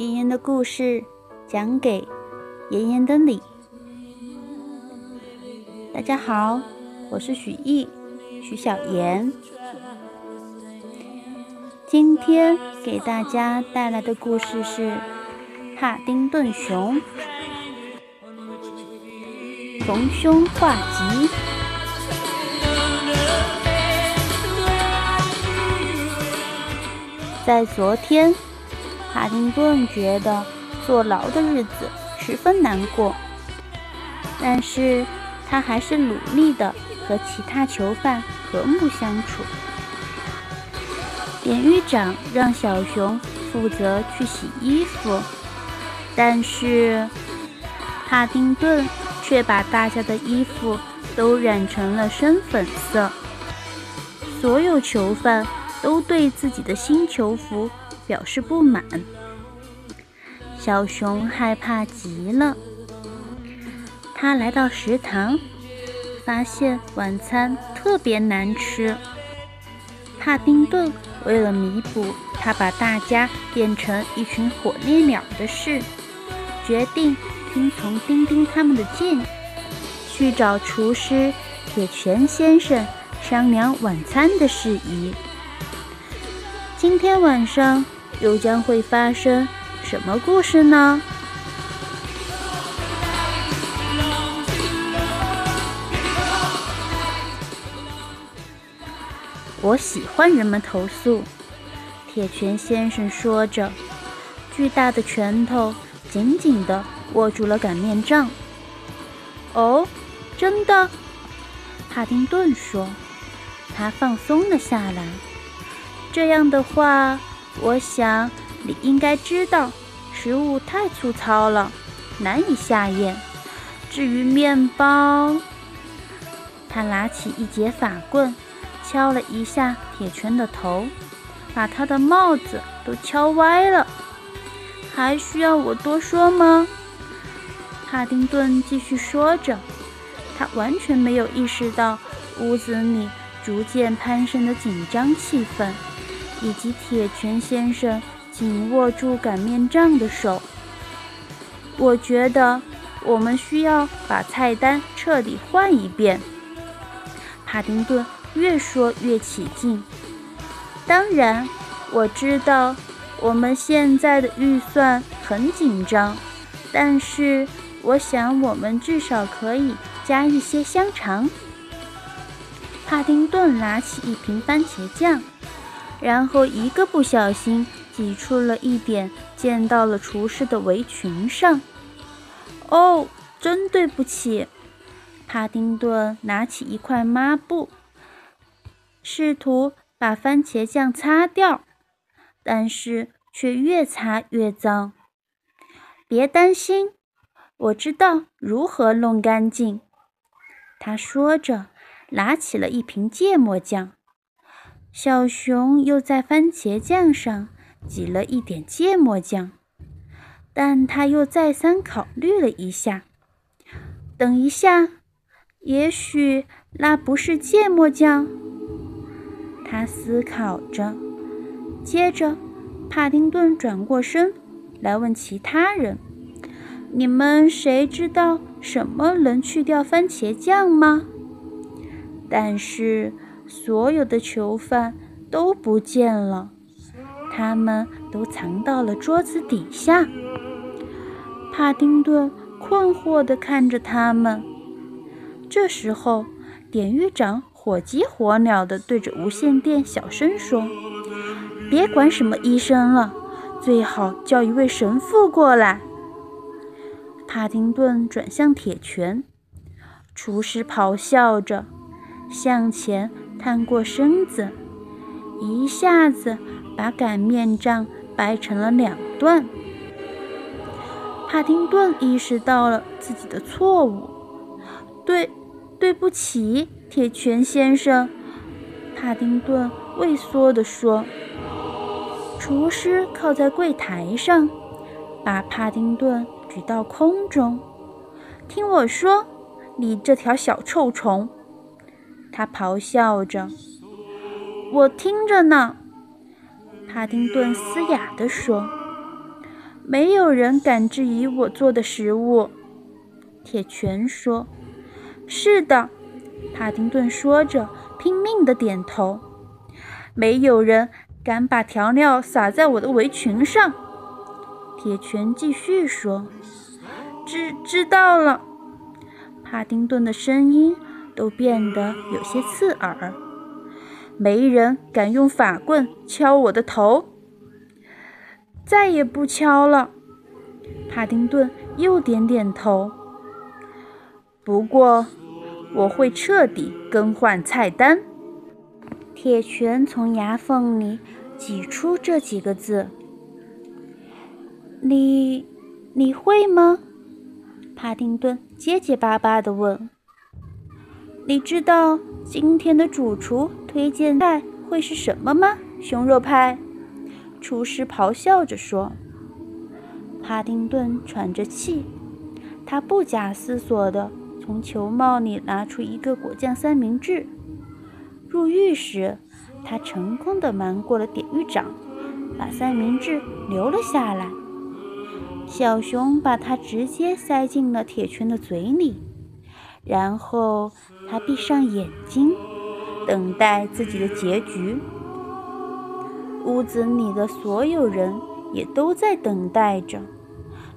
妍妍的故事讲给妍妍的你。大家好，我是许艺，许小妍。今天给大家带来的故事是《帕丁顿熊》，逢凶化吉。在昨天。帕丁顿觉得坐牢的日子十分难过，但是他还是努力的和其他囚犯和睦相处。典狱长让小熊负责去洗衣服，但是帕丁顿却把大家的衣服都染成了深粉色。所有囚犯都对自己的新囚服。表示不满，小熊害怕极了。他来到食堂，发现晚餐特别难吃。帕丁顿为了弥补他把大家变成一群火烈鸟的事，决定听从丁丁他们的建议，去找厨师铁拳先生商量晚餐的事宜。今天晚上。又将会发生什么故事呢？我喜欢人们投诉。铁拳先生说着，巨大的拳头紧紧地握住了擀面杖。哦，真的？帕丁顿说。他放松了下来。这样的话。我想你应该知道，食物太粗糙了，难以下咽。至于面包，他拿起一节法棍，敲了一下铁拳的头，把他的帽子都敲歪了。还需要我多说吗？帕丁顿继续说着，他完全没有意识到屋子里逐渐攀升的紧张气氛。以及铁拳先生紧握住擀面杖的手。我觉得我们需要把菜单彻底换一遍。帕丁顿越说越起劲。当然，我知道我们现在的预算很紧张，但是我想我们至少可以加一些香肠。帕丁顿拿起一瓶番茄酱。然后一个不小心挤出了一点，溅到了厨师的围裙上。哦，真对不起！帕丁顿拿起一块抹布，试图把番茄酱擦掉，但是却越擦越脏。别担心，我知道如何弄干净。他说着，拿起了一瓶芥末酱。小熊又在番茄酱上挤了一点芥末酱，但他又再三考虑了一下。等一下，也许那不是芥末酱。他思考着。接着，帕丁顿转过身来问其他人：“你们谁知道什么能去掉番茄酱吗？”但是。所有的囚犯都不见了，他们都藏到了桌子底下。帕丁顿困惑地看着他们。这时候，典狱长火急火燎地对着无线电小声说：“别管什么医生了，最好叫一位神父过来。”帕丁顿转向铁拳，厨师咆哮着向前。探过身子，一下子把擀面杖掰成了两段。帕丁顿意识到了自己的错误，对，对不起，铁拳先生。帕丁顿畏缩地说。厨师靠在柜台上，把帕丁顿举到空中。听我说，你这条小臭虫！他咆哮着：“我听着呢。”帕丁顿嘶哑地说：“没有人敢质疑我做的食物。”铁拳说：“是的。”帕丁顿说着，拼命地点头。“没有人敢把调料撒在我的围裙上。”铁拳继续说：“知知道了。”帕丁顿的声音都变得有些刺耳。没人敢用法棍敲我的头，再也不敲了。帕丁顿又点点头。不过，我会彻底更换菜单。铁拳从牙缝里挤出这几个字：“你，你会吗？”帕丁顿结结巴巴地问：“你知道今天的主厨推荐菜会是什么吗？”熊肉派厨师咆哮着说。帕丁顿喘着气，他不假思索地从球帽里拿出一个果酱三明治。入狱时，他成功地瞒过了典狱长，把三明治留了下来。小熊把它直接塞进了铁拳的嘴里，然后他闭上眼睛，等待自己的结局。屋子里的所有人也都在等待着，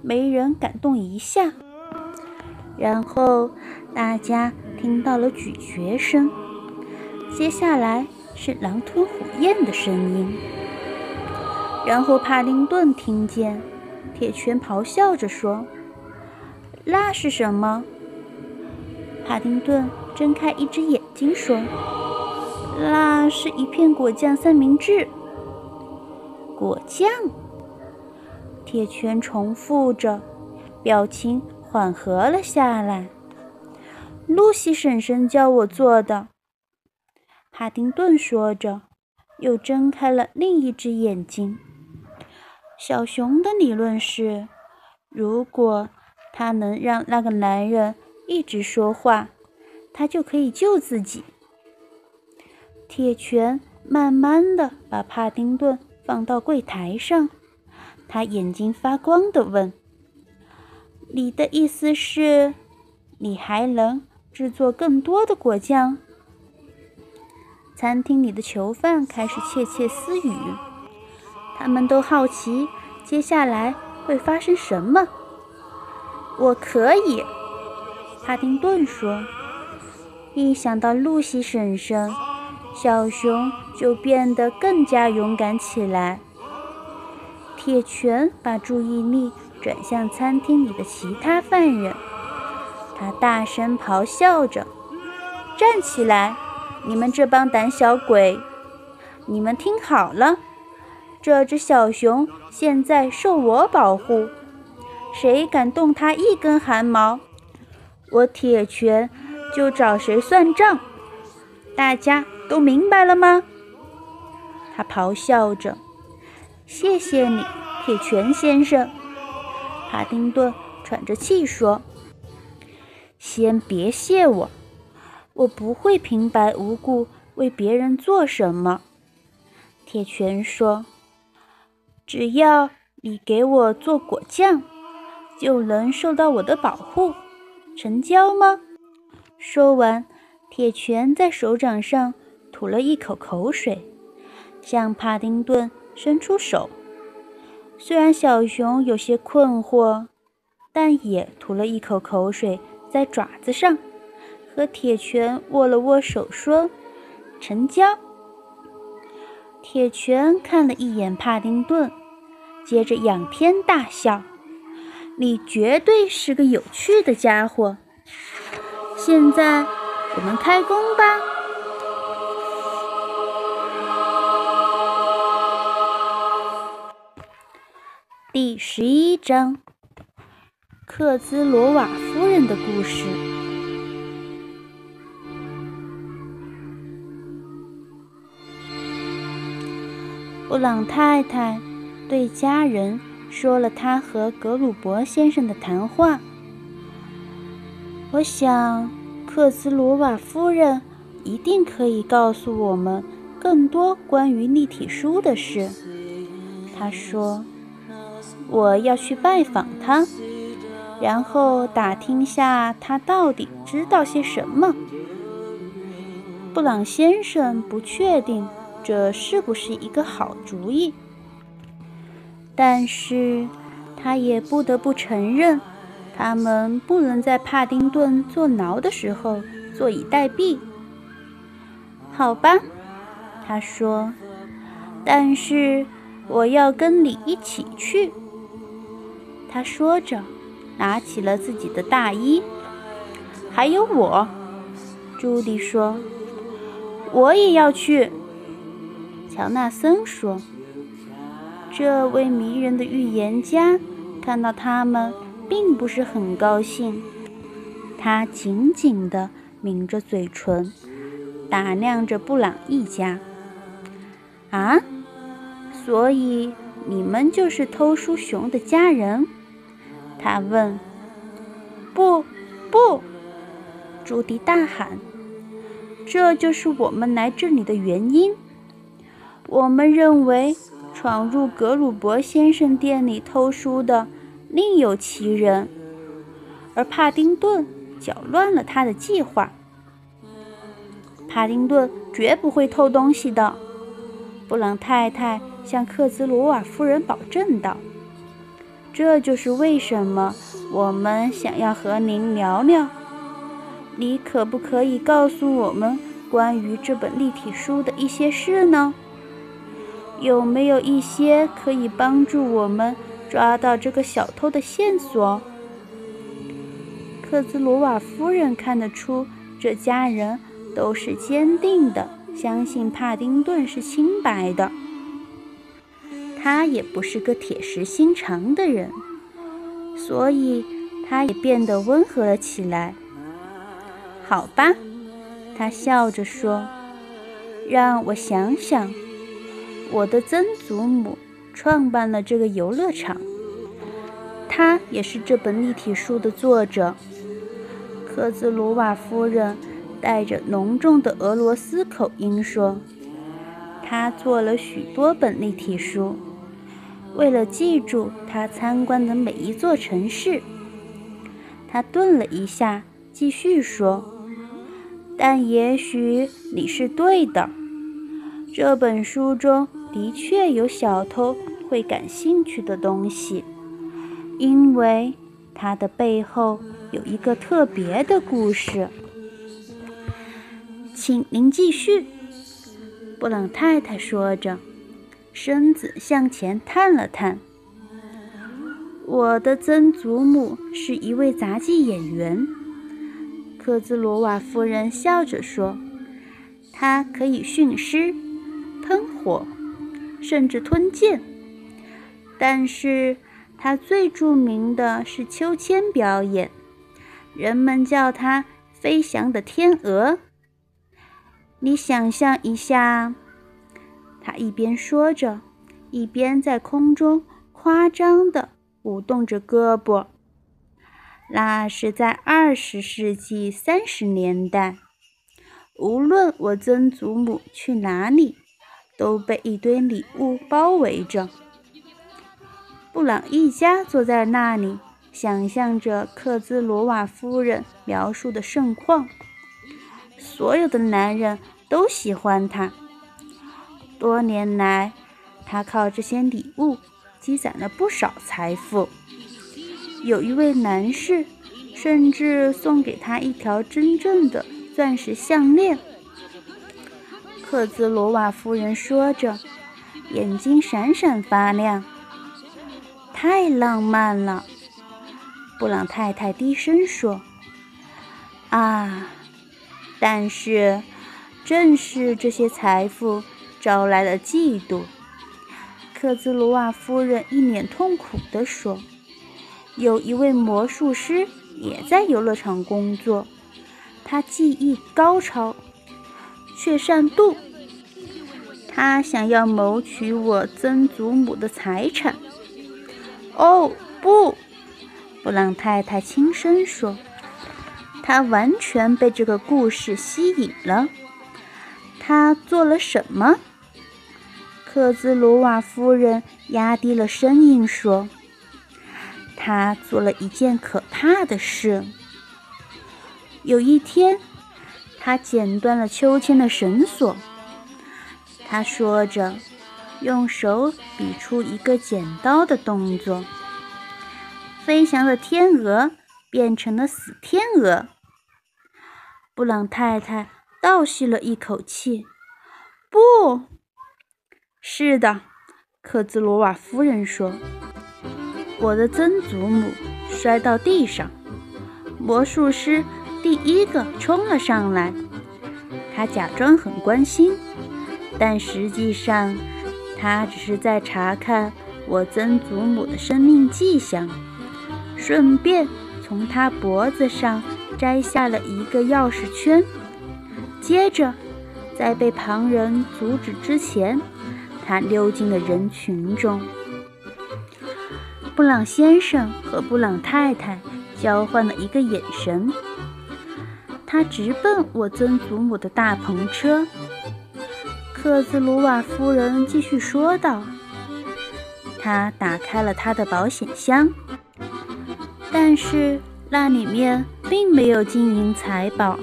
没人敢动一下。然后大家听到了咀嚼声，接下来是狼吞虎咽的声音，然后帕丁顿听见。铁拳咆哮着说：“那是什么？”帕丁顿睁开一只眼睛说：“那是一片果酱三明治。”果酱。铁拳重复着，表情缓和了下来。露西婶婶教我做的。帕丁顿说着，又睁开了另一只眼睛。小熊的理论是，如果他能让那个男人一直说话，他就可以救自己。铁拳慢慢的把帕丁顿放到柜台上，他眼睛发光的问：“你的意思是，你还能制作更多的果酱？”餐厅里的囚犯开始窃窃私语。他们都好奇接下来会发生什么。我可以，帕丁顿说。一想到露西婶婶，小熊就变得更加勇敢起来。铁拳把注意力转向餐厅里的其他犯人，他大声咆哮着：“站起来，你们这帮胆小鬼！你们听好了！”这只小熊现在受我保护，谁敢动它一根汗毛，我铁拳就找谁算账。大家都明白了吗？他咆哮着。谢谢你，铁拳先生。帕丁顿喘着气说：“先别谢我，我不会平白无故为别人做什么。”铁拳说。只要你给我做果酱，就能受到我的保护，成交吗？说完，铁拳在手掌上吐了一口口水，向帕丁顿伸出手。虽然小熊有些困惑，但也吐了一口口水在爪子上，和铁拳握了握手，说：“成交。”铁拳看了一眼帕丁顿。接着仰天大笑：“你绝对是个有趣的家伙！现在我们开工吧。”第十一章：克兹罗瓦夫人的故事。布朗太太。对家人说了他和格鲁伯先生的谈话。我想，克斯罗瓦夫人一定可以告诉我们更多关于立体书的事。他说：“我要去拜访他，然后打听下他到底知道些什么。布朗先生不确定这是不是一个好主意，但是他也不得不承认，他们不能在帕丁顿坐牢的时候坐以待毙。好吧，他说，但是我要跟你一起去。他说着，拿起了自己的大衣。还有我，朱迪说：“我也要去。”乔纳森说：“这位迷人的预言家看到他们，并不是很高兴。他紧紧地抿着嘴唇，打量着布朗一家。啊，所以你们就是偷书熊的家人？”他问：“不，不！”朱迪大喊：“这就是我们来这里的原因。我们认为，闯入格鲁伯先生店里偷书的另有其人，而帕丁顿搅乱了他的计划。帕丁顿绝不会偷东西的。”布朗太太向克兹罗瓦夫人保证道。这就是为什么我们想要和您聊聊。你可不可以告诉我们关于这本立体书的一些事呢？有没有一些可以帮助我们抓到这个小偷的线索？克兹罗瓦夫人看得出，这家人都是坚定的，相信帕丁顿是清白的。他也不是个铁石心肠的人，所以他也变得温和了起来。好吧，他笑着说：“让我想想，我的曾祖母创办了这个游乐场，他也是这本立体书的作者。”科兹鲁瓦夫人带着浓重的俄罗斯口音说：“他做了许多本立体书。”为了记住他参观的每一座城市，他顿了一下，继续说：“但也许你是对的，这本书中的确有小偷会感兴趣的东西，因为它的背后有一个特别的故事。”请您继续，布朗太太说着。身子向前探了探。我的曾祖母是一位杂技演员，科兹罗瓦夫人笑着说：“她可以驯狮、喷火，甚至吞剑。但是她最著名的是秋千表演，人们叫她‘飞翔的天鹅’。你想象一下。”他一边说着，一边在空中夸张地舞动着胳膊。那是在二十世纪三十年代。无论我曾祖母去哪里，都被一堆礼物包围着。布朗一家坐在那里，想象着克兹罗瓦夫人描述的盛况。所有的男人都喜欢他。多年来，他靠这些礼物积攒了不少财富。有一位男士甚至送给他一条真正的钻石项链。克兹罗瓦夫人说着，眼睛闪闪发亮。太浪漫了，布朗太太低声说：“啊，但是正是这些财富。”招来了嫉妒，克兹罗瓦夫人一脸痛苦地说：“有一位魔术师也在游乐场工作，他技艺高超，却善妒。他想要谋取我曾祖母的财产。”哦，不！布朗太太轻声说：“他完全被这个故事吸引了。他做了什么？”克兹鲁瓦夫人压低了声音说：“他做了一件可怕的事。有一天，他剪断了秋千的绳索。”他说着，用手比出一个剪刀的动作。飞翔的天鹅变成了死天鹅。布朗太太倒吸了一口气。不是的，克兹罗瓦夫人说：“我的曾祖母摔到地上，魔术师第一个冲了上来。他假装很关心，但实际上他只是在查看我曾祖母的生命迹象，顺便从他脖子上摘下了一个钥匙圈。接着。”在被旁人阻止之前，他溜进了人群中。布朗先生和布朗太太交换了一个眼神。他直奔我曾祖母的大篷车。克兹鲁瓦夫人继续说道：“他打开了他的保险箱，但是那里面并没有金银财宝。”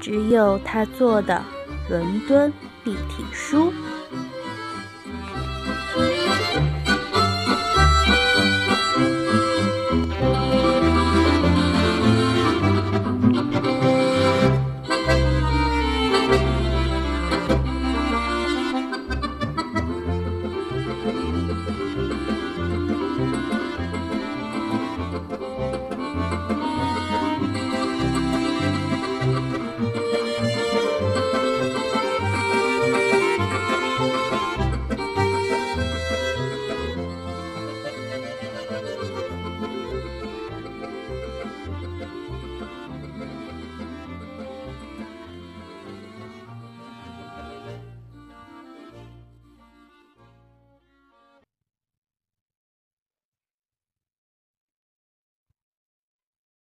只有他做的伦敦立体书。